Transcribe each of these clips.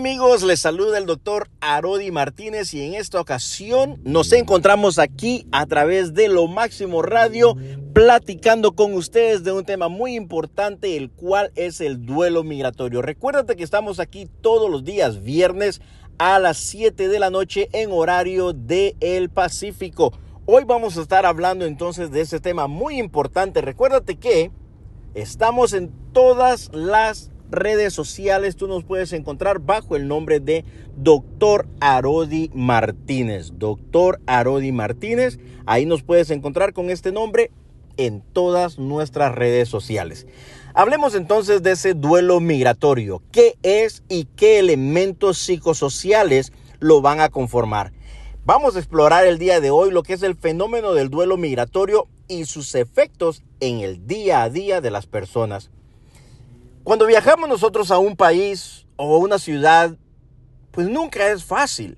amigos? Les saluda el doctor Arodi Martínez y en esta ocasión nos encontramos aquí a través de Lo Máximo Radio platicando con ustedes de un tema muy importante, el cual es el duelo migratorio. Recuérdate que estamos aquí todos los días viernes a las 7 de la noche en horario de Pacífico. Hoy vamos a estar hablando entonces de ese tema muy importante. Recuérdate que estamos en todas las redes sociales tú nos puedes encontrar bajo el nombre de Doctor Arodi Martínez. Doctor Arodi Martínez. Ahí nos puedes encontrar con este nombre en todas nuestras redes sociales. Hablemos entonces de ese duelo migratorio. ¿Qué es y qué elementos psicosociales lo van a conformar? Vamos a explorar el día de hoy lo que es el fenómeno del duelo migratorio y sus efectos en el día a día de las personas. Cuando viajamos nosotros a un país o a una ciudad, pues nunca es fácil.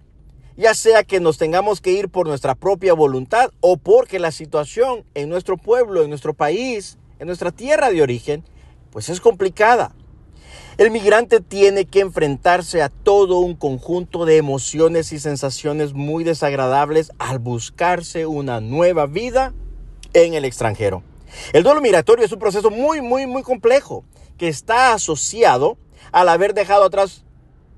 Ya sea que nos tengamos que ir por nuestra propia voluntad o porque la situación en nuestro pueblo, en nuestro país, en nuestra tierra de origen, pues es complicada. El migrante tiene que enfrentarse a todo un conjunto de emociones y sensaciones muy desagradables al buscarse una nueva vida en el extranjero. El duelo migratorio es un proceso muy, muy, muy complejo que está asociado al haber dejado atrás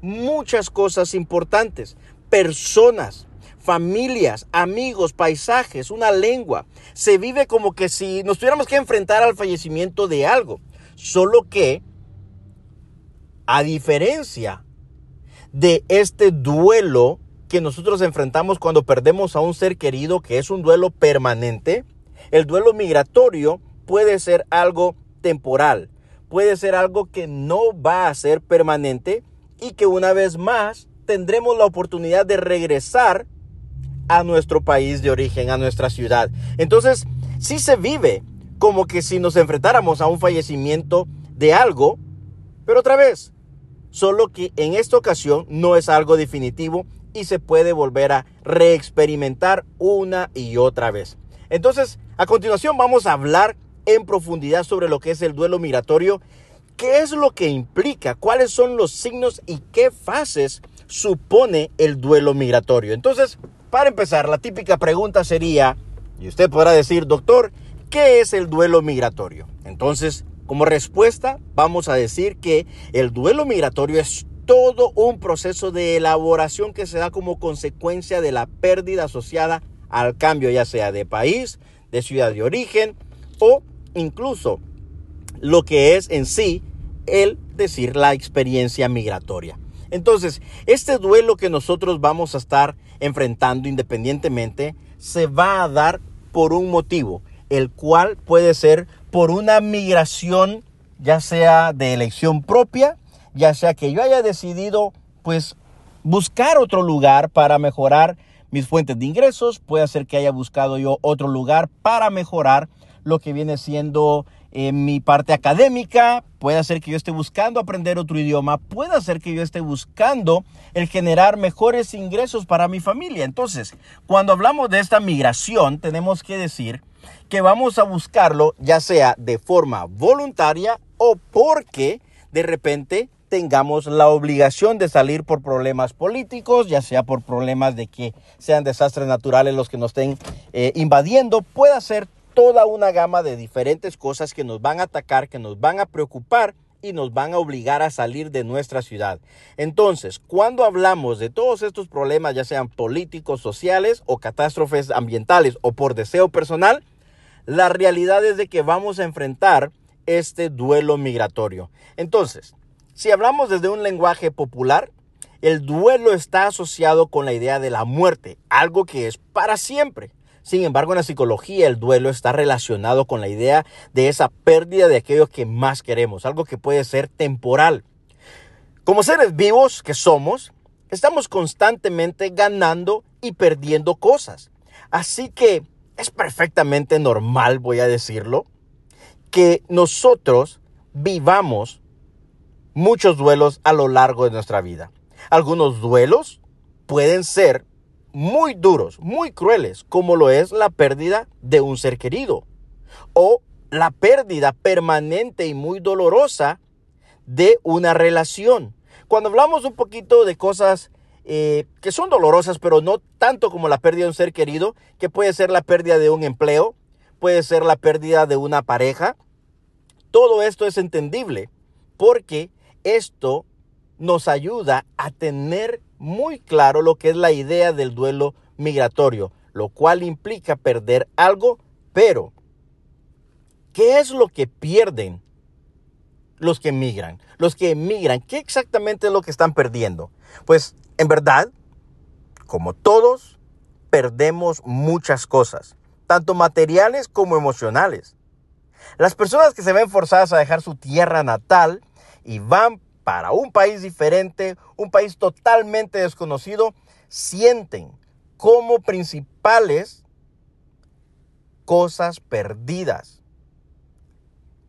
muchas cosas importantes, personas, familias, amigos, paisajes, una lengua. Se vive como que si nos tuviéramos que enfrentar al fallecimiento de algo, solo que, a diferencia de este duelo que nosotros enfrentamos cuando perdemos a un ser querido, que es un duelo permanente, el duelo migratorio puede ser algo temporal, puede ser algo que no va a ser permanente y que una vez más tendremos la oportunidad de regresar a nuestro país de origen, a nuestra ciudad. Entonces, sí se vive como que si nos enfrentáramos a un fallecimiento de algo, pero otra vez, solo que en esta ocasión no es algo definitivo y se puede volver a reexperimentar una y otra vez. Entonces, a continuación vamos a hablar en profundidad sobre lo que es el duelo migratorio, qué es lo que implica, cuáles son los signos y qué fases supone el duelo migratorio. Entonces, para empezar, la típica pregunta sería, y usted podrá decir, doctor, ¿qué es el duelo migratorio? Entonces, como respuesta, vamos a decir que el duelo migratorio es todo un proceso de elaboración que se da como consecuencia de la pérdida asociada al cambio, ya sea de país, de ciudad de origen o incluso lo que es en sí el decir la experiencia migratoria. Entonces, este duelo que nosotros vamos a estar enfrentando independientemente se va a dar por un motivo, el cual puede ser por una migración, ya sea de elección propia, ya sea que yo haya decidido pues buscar otro lugar para mejorar mis fuentes de ingresos, puede ser que haya buscado yo otro lugar para mejorar lo que viene siendo eh, mi parte académica, puede ser que yo esté buscando aprender otro idioma, puede ser que yo esté buscando el generar mejores ingresos para mi familia. Entonces, cuando hablamos de esta migración, tenemos que decir que vamos a buscarlo ya sea de forma voluntaria o porque de repente tengamos la obligación de salir por problemas políticos, ya sea por problemas de que sean desastres naturales los que nos estén eh, invadiendo, pueda ser toda una gama de diferentes cosas que nos van a atacar, que nos van a preocupar y nos van a obligar a salir de nuestra ciudad. Entonces, cuando hablamos de todos estos problemas, ya sean políticos, sociales o catástrofes ambientales o por deseo personal, la realidad es de que vamos a enfrentar este duelo migratorio. Entonces, si hablamos desde un lenguaje popular, el duelo está asociado con la idea de la muerte, algo que es para siempre. Sin embargo, en la psicología el duelo está relacionado con la idea de esa pérdida de aquello que más queremos, algo que puede ser temporal. Como seres vivos que somos, estamos constantemente ganando y perdiendo cosas. Así que es perfectamente normal, voy a decirlo, que nosotros vivamos muchos duelos a lo largo de nuestra vida. Algunos duelos pueden ser muy duros, muy crueles, como lo es la pérdida de un ser querido o la pérdida permanente y muy dolorosa de una relación. Cuando hablamos un poquito de cosas eh, que son dolorosas, pero no tanto como la pérdida de un ser querido, que puede ser la pérdida de un empleo, puede ser la pérdida de una pareja, todo esto es entendible porque esto nos ayuda a tener muy claro lo que es la idea del duelo migratorio, lo cual implica perder algo, pero ¿qué es lo que pierden los que emigran? Los que emigran, ¿qué exactamente es lo que están perdiendo? Pues en verdad, como todos, perdemos muchas cosas, tanto materiales como emocionales. Las personas que se ven forzadas a dejar su tierra natal y van para un país diferente, un país totalmente desconocido, sienten como principales cosas perdidas.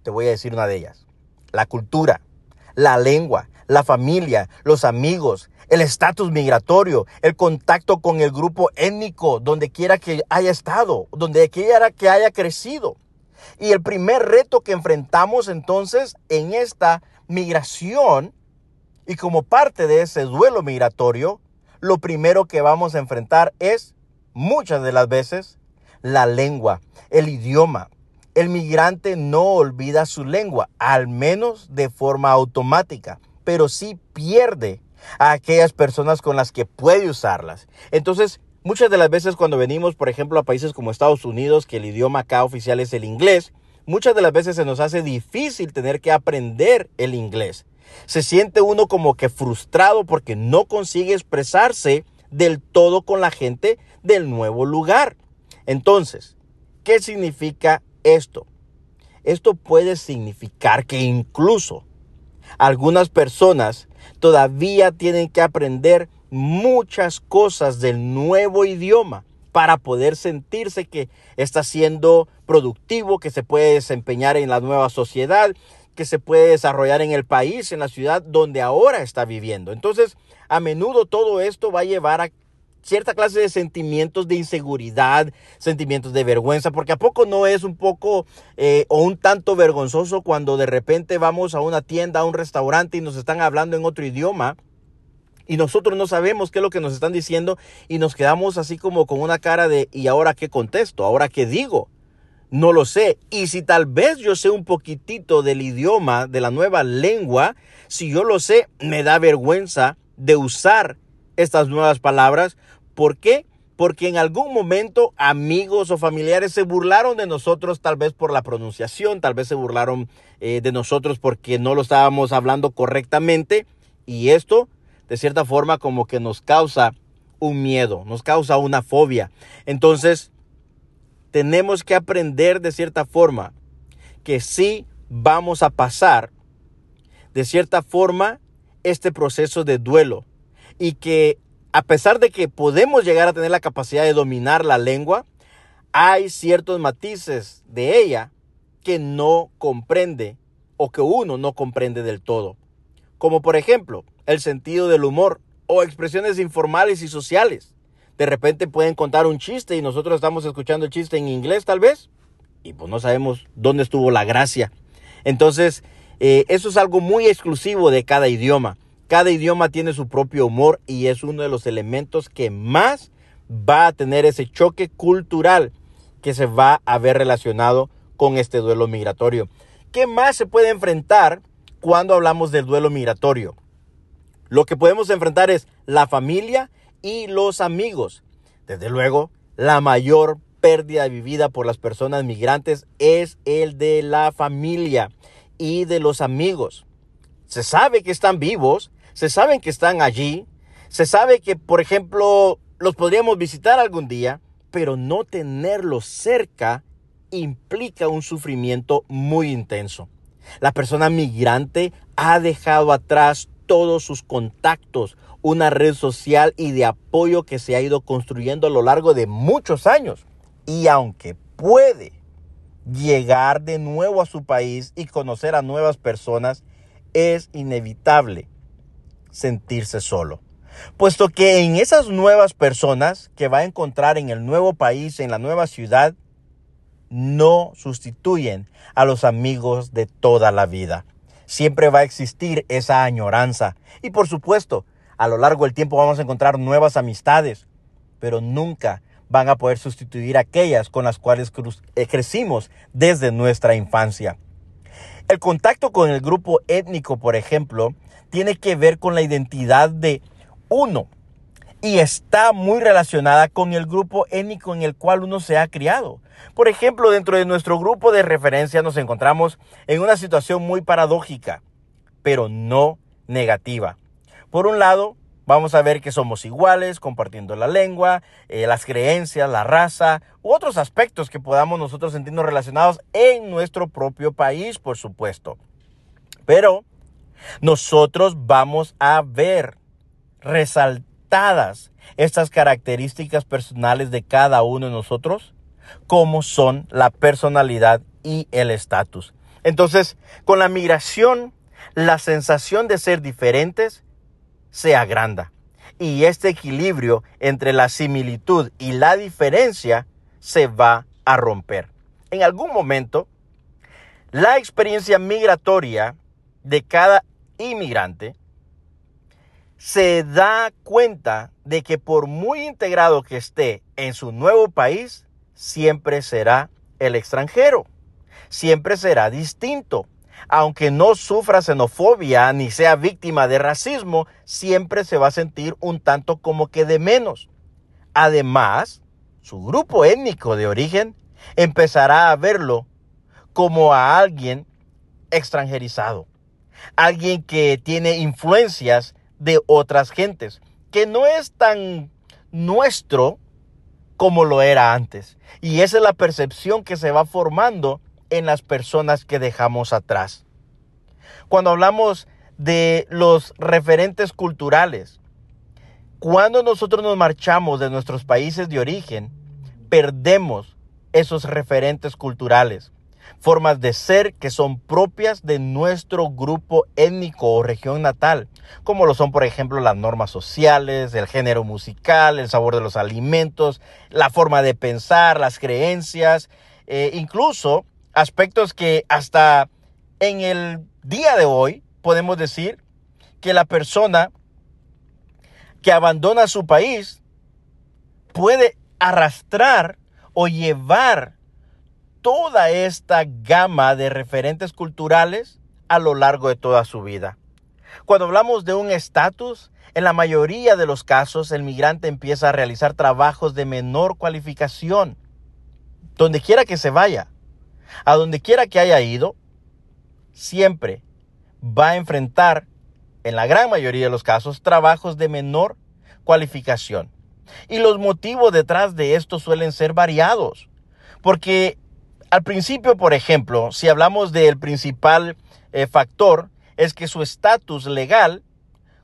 Te voy a decir una de ellas. La cultura, la lengua, la familia, los amigos, el estatus migratorio, el contacto con el grupo étnico, donde quiera que haya estado, donde quiera que haya crecido. Y el primer reto que enfrentamos entonces en esta migración y como parte de ese duelo migratorio, lo primero que vamos a enfrentar es, muchas de las veces, la lengua, el idioma. El migrante no olvida su lengua, al menos de forma automática, pero sí pierde a aquellas personas con las que puede usarlas. Entonces, muchas de las veces cuando venimos, por ejemplo, a países como Estados Unidos, que el idioma oficial es el inglés, muchas de las veces se nos hace difícil tener que aprender el inglés. Se siente uno como que frustrado porque no consigue expresarse del todo con la gente del nuevo lugar. Entonces, ¿qué significa esto? Esto puede significar que incluso algunas personas todavía tienen que aprender muchas cosas del nuevo idioma para poder sentirse que está siendo productivo, que se puede desempeñar en la nueva sociedad, que se puede desarrollar en el país, en la ciudad donde ahora está viviendo. Entonces, a menudo todo esto va a llevar a cierta clase de sentimientos de inseguridad, sentimientos de vergüenza, porque a poco no es un poco eh, o un tanto vergonzoso cuando de repente vamos a una tienda, a un restaurante y nos están hablando en otro idioma y nosotros no sabemos qué es lo que nos están diciendo y nos quedamos así como con una cara de ¿y ahora qué contesto? ¿Ahora qué digo? No lo sé. Y si tal vez yo sé un poquitito del idioma, de la nueva lengua, si yo lo sé, me da vergüenza de usar estas nuevas palabras. ¿Por qué? Porque en algún momento amigos o familiares se burlaron de nosotros tal vez por la pronunciación, tal vez se burlaron eh, de nosotros porque no lo estábamos hablando correctamente. Y esto de cierta forma como que nos causa un miedo, nos causa una fobia. Entonces, tenemos que aprender de cierta forma que sí vamos a pasar de cierta forma este proceso de duelo y que a pesar de que podemos llegar a tener la capacidad de dominar la lengua, hay ciertos matices de ella que no comprende o que uno no comprende del todo. Como por ejemplo, el sentido del humor o expresiones informales y sociales. De repente pueden contar un chiste y nosotros estamos escuchando el chiste en inglés tal vez y pues no sabemos dónde estuvo la gracia. Entonces, eh, eso es algo muy exclusivo de cada idioma. Cada idioma tiene su propio humor y es uno de los elementos que más va a tener ese choque cultural que se va a ver relacionado con este duelo migratorio. ¿Qué más se puede enfrentar cuando hablamos del duelo migratorio? Lo que podemos enfrentar es la familia y los amigos. Desde luego, la mayor pérdida vivida por las personas migrantes es el de la familia y de los amigos. Se sabe que están vivos, se sabe que están allí, se sabe que, por ejemplo, los podríamos visitar algún día, pero no tenerlos cerca implica un sufrimiento muy intenso. La persona migrante ha dejado atrás todos sus contactos, una red social y de apoyo que se ha ido construyendo a lo largo de muchos años. Y aunque puede llegar de nuevo a su país y conocer a nuevas personas, es inevitable sentirse solo. Puesto que en esas nuevas personas que va a encontrar en el nuevo país, en la nueva ciudad, no sustituyen a los amigos de toda la vida siempre va a existir esa añoranza. Y por supuesto, a lo largo del tiempo vamos a encontrar nuevas amistades, pero nunca van a poder sustituir aquellas con las cuales crecimos desde nuestra infancia. El contacto con el grupo étnico, por ejemplo, tiene que ver con la identidad de uno y está muy relacionada con el grupo étnico en el cual uno se ha criado. Por ejemplo, dentro de nuestro grupo de referencia nos encontramos en una situación muy paradójica, pero no negativa. Por un lado, vamos a ver que somos iguales, compartiendo la lengua, eh, las creencias, la raza u otros aspectos que podamos nosotros sentirnos relacionados en nuestro propio país, por supuesto. Pero nosotros vamos a ver estas características personales de cada uno de nosotros, como son la personalidad y el estatus. Entonces, con la migración, la sensación de ser diferentes se agranda. Y este equilibrio entre la similitud y la diferencia se va a romper. En algún momento, la experiencia migratoria de cada inmigrante se da cuenta de que por muy integrado que esté en su nuevo país, siempre será el extranjero, siempre será distinto. Aunque no sufra xenofobia ni sea víctima de racismo, siempre se va a sentir un tanto como que de menos. Además, su grupo étnico de origen empezará a verlo como a alguien extranjerizado alguien que tiene influencias de otras gentes, que no es tan nuestro como lo era antes. Y esa es la percepción que se va formando en las personas que dejamos atrás. Cuando hablamos de los referentes culturales, cuando nosotros nos marchamos de nuestros países de origen, perdemos esos referentes culturales formas de ser que son propias de nuestro grupo étnico o región natal, como lo son, por ejemplo, las normas sociales, el género musical, el sabor de los alimentos, la forma de pensar, las creencias, eh, incluso aspectos que hasta en el día de hoy podemos decir que la persona que abandona su país puede arrastrar o llevar toda esta gama de referentes culturales a lo largo de toda su vida. Cuando hablamos de un estatus, en la mayoría de los casos el migrante empieza a realizar trabajos de menor cualificación, donde quiera que se vaya, a donde quiera que haya ido, siempre va a enfrentar, en la gran mayoría de los casos, trabajos de menor cualificación. Y los motivos detrás de esto suelen ser variados, porque al principio, por ejemplo, si hablamos del principal eh, factor, es que su estatus legal,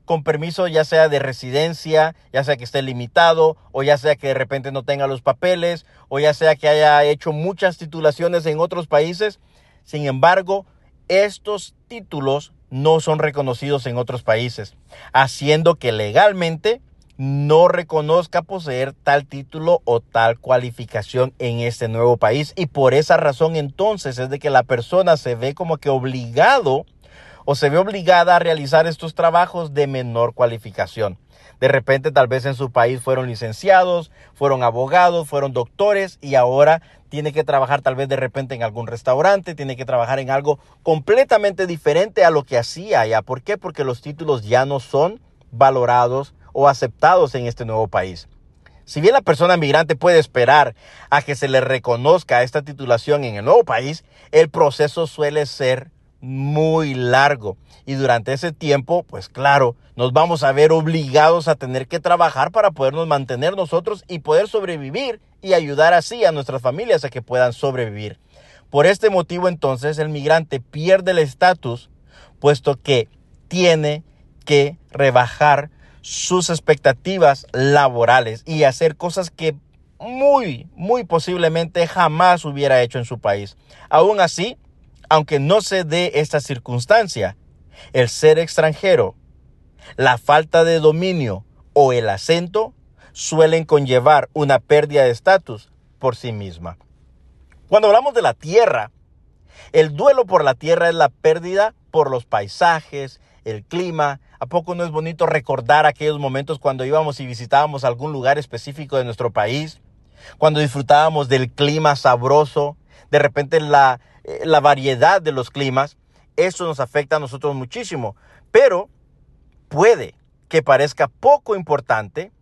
con permiso ya sea de residencia, ya sea que esté limitado, o ya sea que de repente no tenga los papeles, o ya sea que haya hecho muchas titulaciones en otros países, sin embargo, estos títulos no son reconocidos en otros países, haciendo que legalmente no reconozca poseer tal título o tal cualificación en este nuevo país. Y por esa razón entonces es de que la persona se ve como que obligado o se ve obligada a realizar estos trabajos de menor cualificación. De repente tal vez en su país fueron licenciados, fueron abogados, fueron doctores y ahora tiene que trabajar tal vez de repente en algún restaurante, tiene que trabajar en algo completamente diferente a lo que hacía allá. ¿Por qué? Porque los títulos ya no son valorados o aceptados en este nuevo país. Si bien la persona migrante puede esperar a que se le reconozca esta titulación en el nuevo país, el proceso suele ser muy largo. Y durante ese tiempo, pues claro, nos vamos a ver obligados a tener que trabajar para podernos mantener nosotros y poder sobrevivir y ayudar así a nuestras familias a que puedan sobrevivir. Por este motivo entonces el migrante pierde el estatus puesto que tiene que rebajar sus expectativas laborales y hacer cosas que muy, muy posiblemente jamás hubiera hecho en su país. Aún así, aunque no se dé esta circunstancia, el ser extranjero, la falta de dominio o el acento suelen conllevar una pérdida de estatus por sí misma. Cuando hablamos de la tierra, El duelo por la tierra es la pérdida por los paisajes, el clima. ¿A poco no es bonito recordar aquellos momentos cuando íbamos y visitábamos algún lugar específico de nuestro país? Cuando disfrutábamos del clima sabroso, de repente la, eh, la variedad de los climas, eso nos afecta a nosotros muchísimo. Pero puede que parezca poco importante,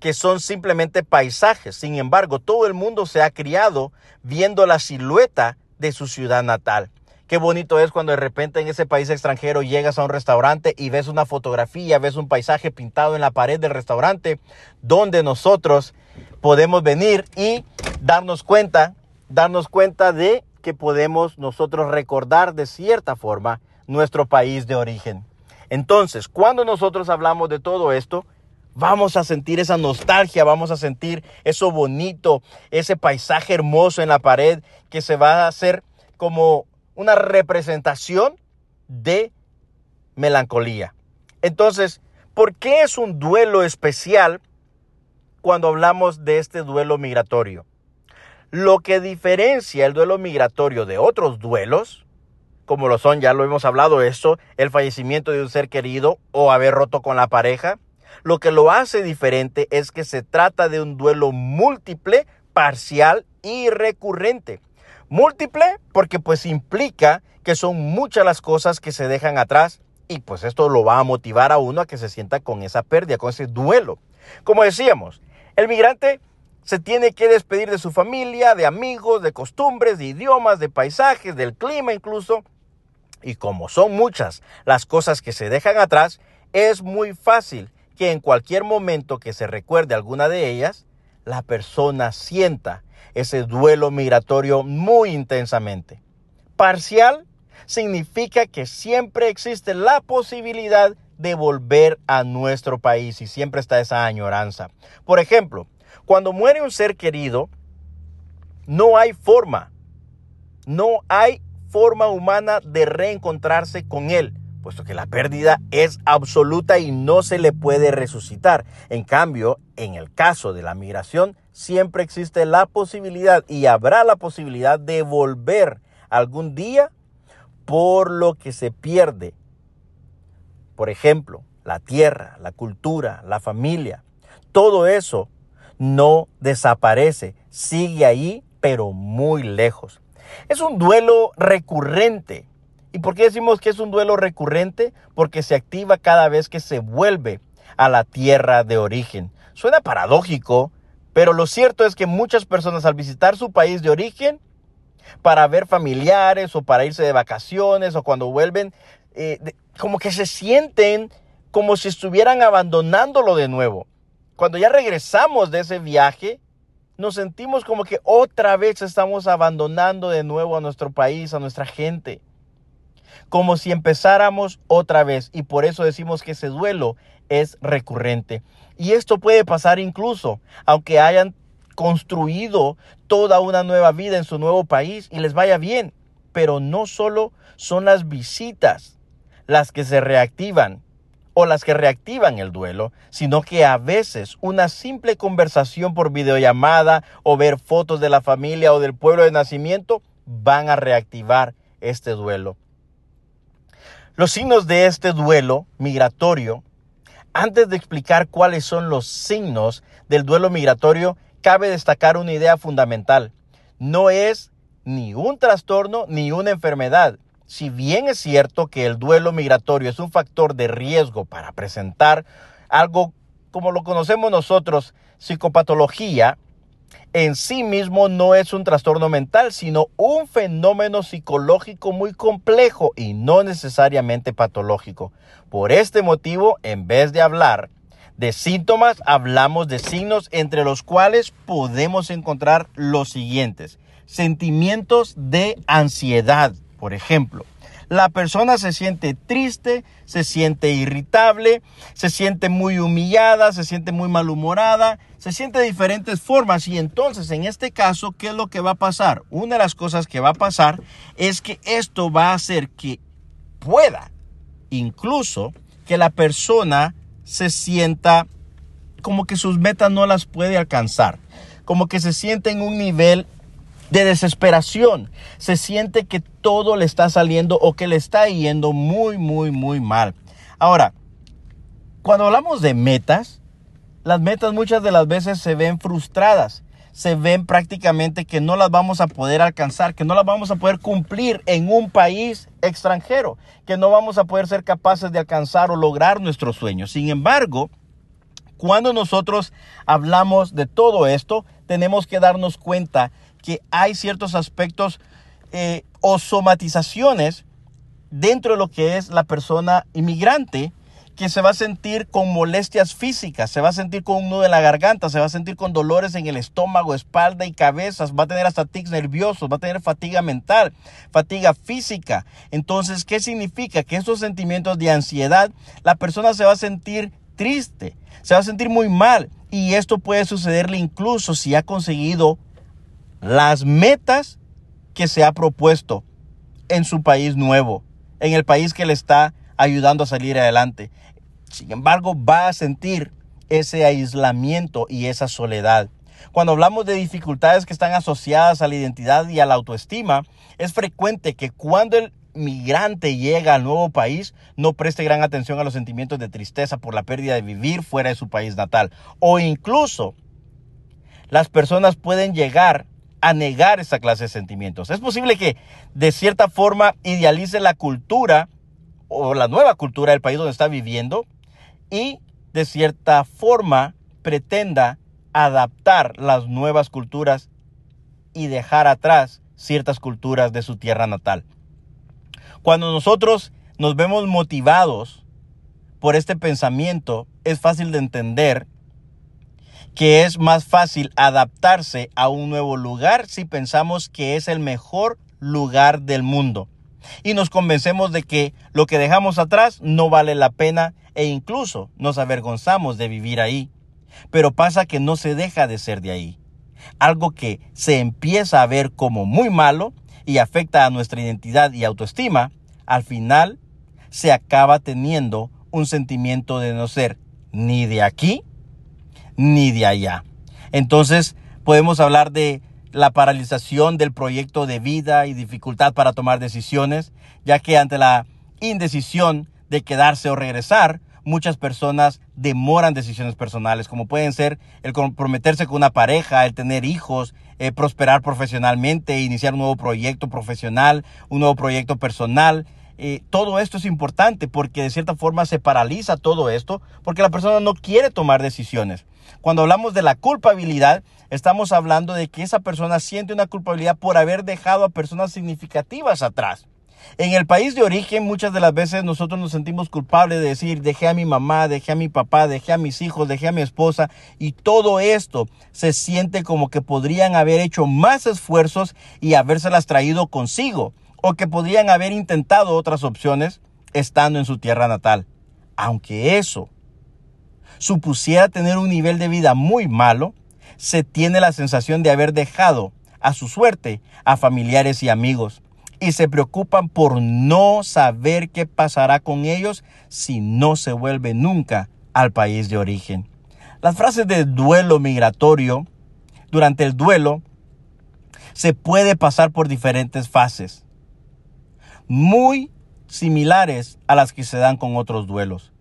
que son simplemente paisajes. Sin embargo, todo el mundo se ha criado viendo la silueta de su ciudad natal. Qué bonito es cuando de repente en ese país extranjero llegas a un restaurante y ves una fotografía, ves un paisaje pintado en la pared del restaurante, donde nosotros podemos venir y darnos cuenta, darnos cuenta de que podemos nosotros recordar de cierta forma nuestro país de origen. Entonces, cuando nosotros hablamos de todo esto, vamos a sentir esa nostalgia, vamos a sentir eso bonito, ese paisaje hermoso en la pared que se va a hacer como una representación de melancolía. Entonces, ¿por qué es un duelo especial cuando hablamos de este duelo migratorio? Lo que diferencia el duelo migratorio de otros duelos, como lo son, ya lo hemos hablado esto, el fallecimiento de un ser querido o haber roto con la pareja, lo que lo hace diferente es que se trata de un duelo múltiple, parcial y recurrente. Múltiple porque pues implica que son muchas las cosas que se dejan atrás y pues esto lo va a motivar a uno a que se sienta con esa pérdida, con ese duelo. Como decíamos, el migrante se tiene que despedir de su familia, de amigos, de costumbres, de idiomas, de paisajes, del clima incluso. Y como son muchas las cosas que se dejan atrás, es muy fácil que en cualquier momento que se recuerde alguna de ellas, la persona sienta ese duelo migratorio muy intensamente. Parcial significa que siempre existe la posibilidad de volver a nuestro país y siempre está esa añoranza. Por ejemplo, cuando muere un ser querido, no hay forma, no hay forma humana de reencontrarse con él, puesto que la pérdida es absoluta y no se le puede resucitar. En cambio, en el caso de la migración, siempre existe la posibilidad y habrá la posibilidad de volver algún día por lo que se pierde. Por ejemplo, la tierra, la cultura, la familia, todo eso no desaparece, sigue ahí, pero muy lejos. Es un duelo recurrente. ¿Y por qué decimos que es un duelo recurrente? Porque se activa cada vez que se vuelve a la tierra de origen. Suena paradójico, pero lo cierto es que muchas personas al visitar su país de origen, para ver familiares o para irse de vacaciones o cuando vuelven, eh, como que se sienten como si estuvieran abandonándolo de nuevo. Cuando ya regresamos de ese viaje, nos sentimos como que otra vez estamos abandonando de nuevo a nuestro país, a nuestra gente. Como si empezáramos otra vez. Y por eso decimos que ese duelo es recurrente. Y esto puede pasar incluso, aunque hayan construido toda una nueva vida en su nuevo país y les vaya bien. Pero no solo son las visitas las que se reactivan o las que reactivan el duelo, sino que a veces una simple conversación por videollamada o ver fotos de la familia o del pueblo de nacimiento van a reactivar este duelo. Los signos de este duelo migratorio antes de explicar cuáles son los signos del duelo migratorio, cabe destacar una idea fundamental. No es ni un trastorno ni una enfermedad. Si bien es cierto que el duelo migratorio es un factor de riesgo para presentar algo como lo conocemos nosotros, psicopatología, en sí mismo no es un trastorno mental, sino un fenómeno psicológico muy complejo y no necesariamente patológico. Por este motivo, en vez de hablar de síntomas, hablamos de signos entre los cuales podemos encontrar los siguientes. Sentimientos de ansiedad, por ejemplo. La persona se siente triste, se siente irritable, se siente muy humillada, se siente muy malhumorada, se siente de diferentes formas y entonces en este caso, ¿qué es lo que va a pasar? Una de las cosas que va a pasar es que esto va a hacer que pueda incluso que la persona se sienta como que sus metas no las puede alcanzar, como que se siente en un nivel de desesperación. Se siente que todo le está saliendo o que le está yendo muy, muy, muy mal. Ahora, cuando hablamos de metas, las metas muchas de las veces se ven frustradas se ven prácticamente que no las vamos a poder alcanzar, que no las vamos a poder cumplir en un país extranjero, que no vamos a poder ser capaces de alcanzar o lograr nuestros sueños. Sin embargo, cuando nosotros hablamos de todo esto, tenemos que darnos cuenta que hay ciertos aspectos eh, o somatizaciones dentro de lo que es la persona inmigrante que se va a sentir con molestias físicas, se va a sentir con un nudo en la garganta, se va a sentir con dolores en el estómago, espalda y cabezas, va a tener hasta tics nerviosos, va a tener fatiga mental, fatiga física. Entonces, ¿qué significa? Que estos sentimientos de ansiedad, la persona se va a sentir triste, se va a sentir muy mal y esto puede sucederle incluso si ha conseguido las metas que se ha propuesto en su país nuevo, en el país que le está ayudando a salir adelante. Sin embargo, va a sentir ese aislamiento y esa soledad. Cuando hablamos de dificultades que están asociadas a la identidad y a la autoestima, es frecuente que cuando el migrante llega al nuevo país no preste gran atención a los sentimientos de tristeza por la pérdida de vivir fuera de su país natal. O incluso las personas pueden llegar a negar esa clase de sentimientos. Es posible que de cierta forma idealice la cultura o la nueva cultura del país donde está viviendo y de cierta forma pretenda adaptar las nuevas culturas y dejar atrás ciertas culturas de su tierra natal. Cuando nosotros nos vemos motivados por este pensamiento, es fácil de entender que es más fácil adaptarse a un nuevo lugar si pensamos que es el mejor lugar del mundo y nos convencemos de que lo que dejamos atrás no vale la pena e incluso nos avergonzamos de vivir ahí. Pero pasa que no se deja de ser de ahí. Algo que se empieza a ver como muy malo y afecta a nuestra identidad y autoestima, al final se acaba teniendo un sentimiento de no ser ni de aquí ni de allá. Entonces podemos hablar de la paralización del proyecto de vida y dificultad para tomar decisiones, ya que ante la indecisión de quedarse o regresar, muchas personas demoran decisiones personales, como pueden ser el comprometerse con una pareja, el tener hijos, eh, prosperar profesionalmente, iniciar un nuevo proyecto profesional, un nuevo proyecto personal. Eh, todo esto es importante porque de cierta forma se paraliza todo esto porque la persona no quiere tomar decisiones. Cuando hablamos de la culpabilidad, estamos hablando de que esa persona siente una culpabilidad por haber dejado a personas significativas atrás. En el país de origen muchas de las veces nosotros nos sentimos culpables de decir dejé a mi mamá, dejé a mi papá, dejé a mis hijos, dejé a mi esposa y todo esto se siente como que podrían haber hecho más esfuerzos y habérselas traído consigo o que podrían haber intentado otras opciones estando en su tierra natal. Aunque eso supusiera tener un nivel de vida muy malo, se tiene la sensación de haber dejado a su suerte a familiares y amigos y se preocupan por no saber qué pasará con ellos si no se vuelve nunca al país de origen. Las frases de duelo migratorio, durante el duelo, se puede pasar por diferentes fases, muy similares a las que se dan con otros duelos.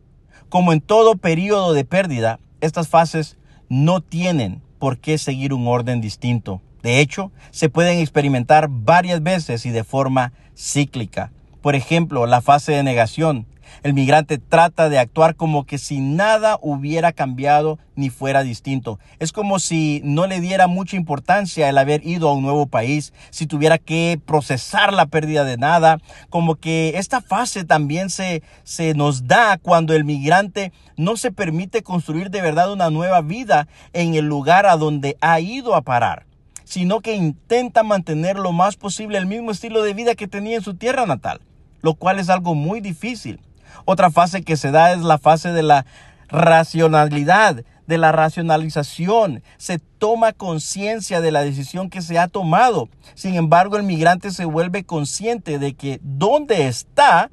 Como en todo periodo de pérdida, estas fases no tienen por qué seguir un orden distinto. De hecho, se pueden experimentar varias veces y de forma cíclica. Por ejemplo, la fase de negación, el migrante trata de actuar como que si nada hubiera cambiado ni fuera distinto. Es como si no le diera mucha importancia el haber ido a un nuevo país, si tuviera que procesar la pérdida de nada, como que esta fase también se, se nos da cuando el migrante no se permite construir de verdad una nueva vida en el lugar a donde ha ido a parar sino que intenta mantener lo más posible el mismo estilo de vida que tenía en su tierra natal, lo cual es algo muy difícil. Otra fase que se da es la fase de la racionalidad, de la racionalización. Se toma conciencia de la decisión que se ha tomado. Sin embargo, el migrante se vuelve consciente de que dónde está,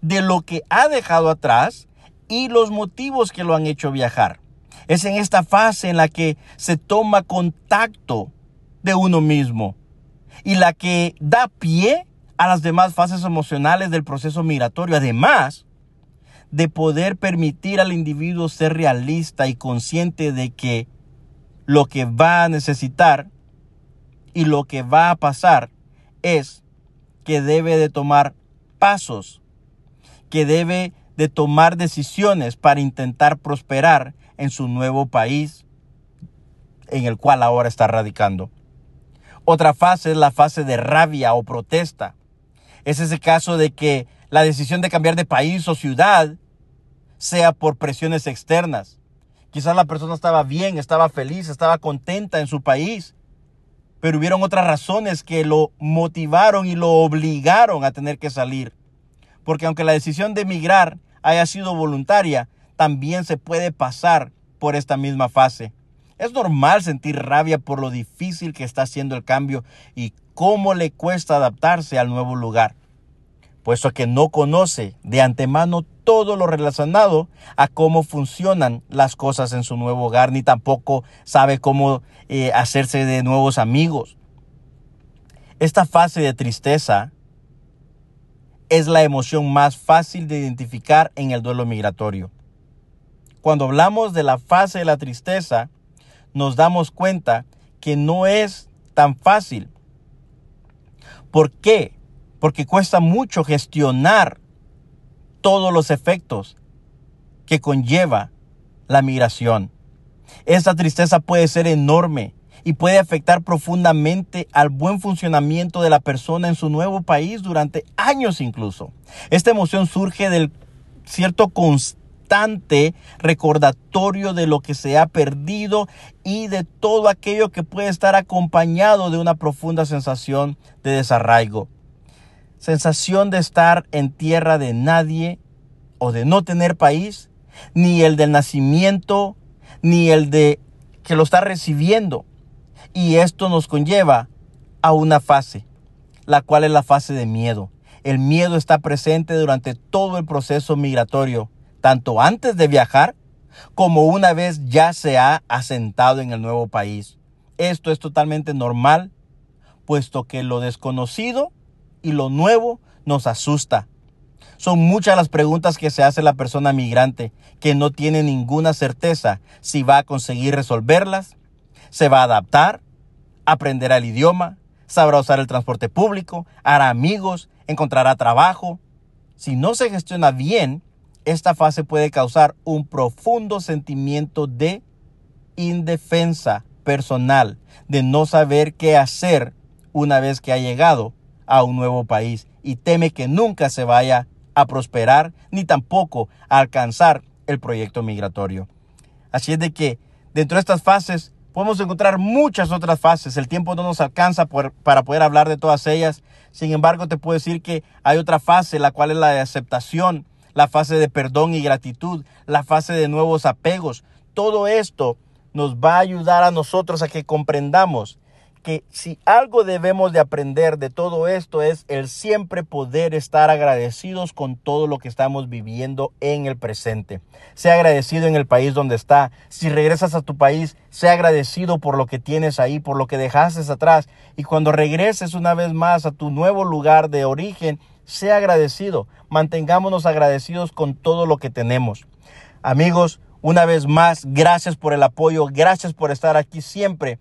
de lo que ha dejado atrás y los motivos que lo han hecho viajar. Es en esta fase en la que se toma contacto de uno mismo y la que da pie a las demás fases emocionales del proceso migratorio, además de poder permitir al individuo ser realista y consciente de que lo que va a necesitar y lo que va a pasar es que debe de tomar pasos, que debe de tomar decisiones para intentar prosperar en su nuevo país en el cual ahora está radicando. Otra fase es la fase de rabia o protesta. Es ese caso de que la decisión de cambiar de país o ciudad sea por presiones externas. Quizás la persona estaba bien, estaba feliz, estaba contenta en su país, pero hubieron otras razones que lo motivaron y lo obligaron a tener que salir. Porque aunque la decisión de emigrar haya sido voluntaria, también se puede pasar por esta misma fase. Es normal sentir rabia por lo difícil que está haciendo el cambio y cómo le cuesta adaptarse al nuevo lugar, puesto que no conoce de antemano todo lo relacionado a cómo funcionan las cosas en su nuevo hogar, ni tampoco sabe cómo eh, hacerse de nuevos amigos. Esta fase de tristeza es la emoción más fácil de identificar en el duelo migratorio. Cuando hablamos de la fase de la tristeza, nos damos cuenta que no es tan fácil. ¿Por qué? Porque cuesta mucho gestionar todos los efectos que conlleva la migración. Esta tristeza puede ser enorme y puede afectar profundamente al buen funcionamiento de la persona en su nuevo país durante años incluso. Esta emoción surge del cierto constante recordatorio de lo que se ha perdido y de todo aquello que puede estar acompañado de una profunda sensación de desarraigo. Sensación de estar en tierra de nadie o de no tener país, ni el del nacimiento, ni el de que lo está recibiendo. Y esto nos conlleva a una fase, la cual es la fase de miedo. El miedo está presente durante todo el proceso migratorio, tanto antes de viajar como una vez ya se ha asentado en el nuevo país. Esto es totalmente normal, puesto que lo desconocido y lo nuevo nos asusta. Son muchas las preguntas que se hace la persona migrante que no tiene ninguna certeza si va a conseguir resolverlas se va a adaptar, aprenderá el idioma, sabrá usar el transporte público, hará amigos, encontrará trabajo. Si no se gestiona bien, esta fase puede causar un profundo sentimiento de indefensa personal, de no saber qué hacer una vez que ha llegado a un nuevo país y teme que nunca se vaya a prosperar ni tampoco a alcanzar el proyecto migratorio. Así es de que dentro de estas fases Podemos encontrar muchas otras fases. El tiempo no nos alcanza para poder hablar de todas ellas. Sin embargo, te puedo decir que hay otra fase, la cual es la de aceptación, la fase de perdón y gratitud, la fase de nuevos apegos. Todo esto nos va a ayudar a nosotros a que comprendamos que si algo debemos de aprender de todo esto es el siempre poder estar agradecidos con todo lo que estamos viviendo en el presente. Sea agradecido en el país donde está. Si regresas a tu país, sea agradecido por lo que tienes ahí, por lo que dejaste atrás. Y cuando regreses una vez más a tu nuevo lugar de origen, sea agradecido. Mantengámonos agradecidos con todo lo que tenemos. Amigos, una vez más, gracias por el apoyo, gracias por estar aquí siempre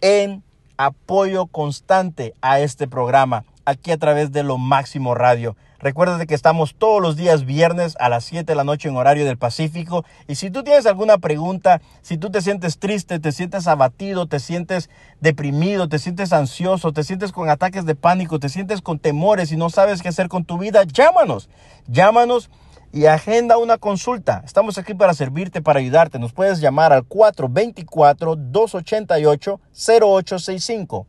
en apoyo constante a este programa aquí a través de Lo Máximo Radio. Recuerda que estamos todos los días viernes a las 7 de la noche en horario del Pacífico. Y si tú tienes alguna pregunta, si tú te sientes triste, te sientes abatido, te sientes deprimido, te sientes ansioso, te sientes con ataques de pánico, te sientes con temores y no sabes qué hacer con tu vida, llámanos. Llámanos y agenda una consulta. Estamos aquí para servirte, para ayudarte. Nos puedes llamar al 424-288-0865.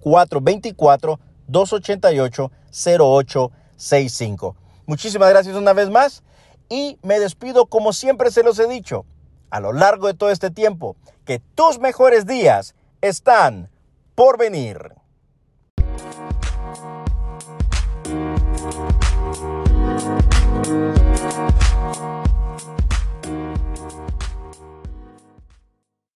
424-288-0865. Muchísimas gracias una vez más y me despido como siempre se los he dicho a lo largo de todo este tiempo, que tus mejores días están por venir.